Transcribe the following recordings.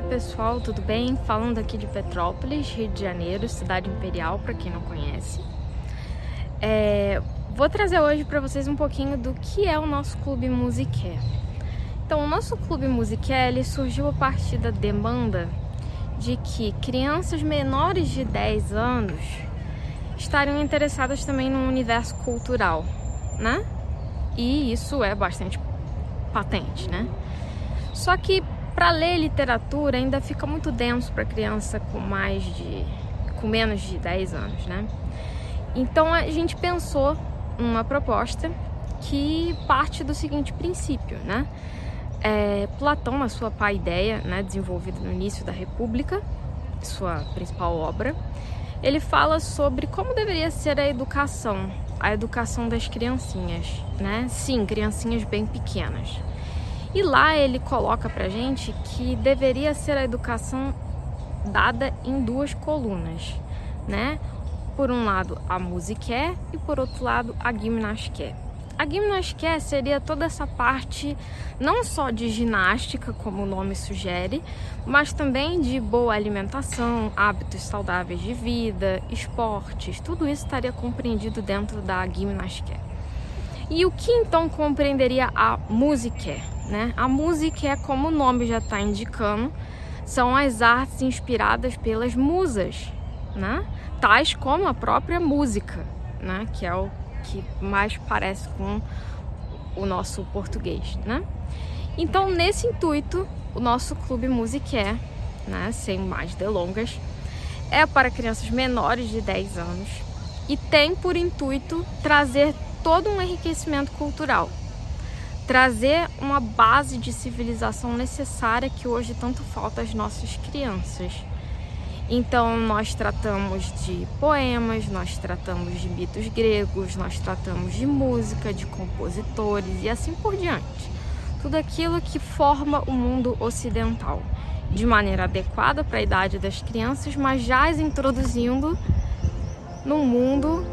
Oi pessoal, tudo bem? Falando aqui de Petrópolis, Rio de Janeiro, cidade imperial, para quem não conhece. É, vou trazer hoje para vocês um pouquinho do que é o nosso Clube Musiqué. Então, o nosso Clube Musiqué ele surgiu a partir da demanda de que crianças menores de 10 anos estariam interessadas também no universo cultural, né? E isso é bastante patente, né? Só que para ler literatura ainda fica muito denso para criança com mais de com menos de 10 anos, né? Então a gente pensou uma proposta que parte do seguinte princípio, né? É, Platão, na sua paideia, né, desenvolvida no início da República, sua principal obra, ele fala sobre como deveria ser a educação, a educação das criancinhas, né? Sim, criancinhas bem pequenas. E lá ele coloca pra gente que deveria ser a educação dada em duas colunas, né? Por um lado a musiqué e por outro lado a gimnasqué. A gimnasqué seria toda essa parte não só de ginástica, como o nome sugere, mas também de boa alimentação, hábitos saudáveis de vida, esportes, tudo isso estaria compreendido dentro da gimnasqué. E o que então compreenderia a musiqué? Né? A música é como o nome já está indicando, são as artes inspiradas pelas musas, né? tais como a própria música, né? que é o que mais parece com o nosso português. Né? Então, nesse intuito, o nosso clube Musiqué, né? sem mais delongas, é para crianças menores de 10 anos e tem por intuito trazer todo um enriquecimento cultural trazer uma base de civilização necessária que hoje tanto falta às nossas crianças. Então, nós tratamos de poemas, nós tratamos de mitos gregos, nós tratamos de música, de compositores e assim por diante. Tudo aquilo que forma o mundo ocidental, de maneira adequada para a idade das crianças, mas já as introduzindo num mundo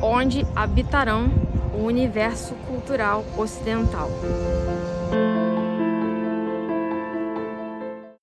onde habitarão o universo cultural ocidental.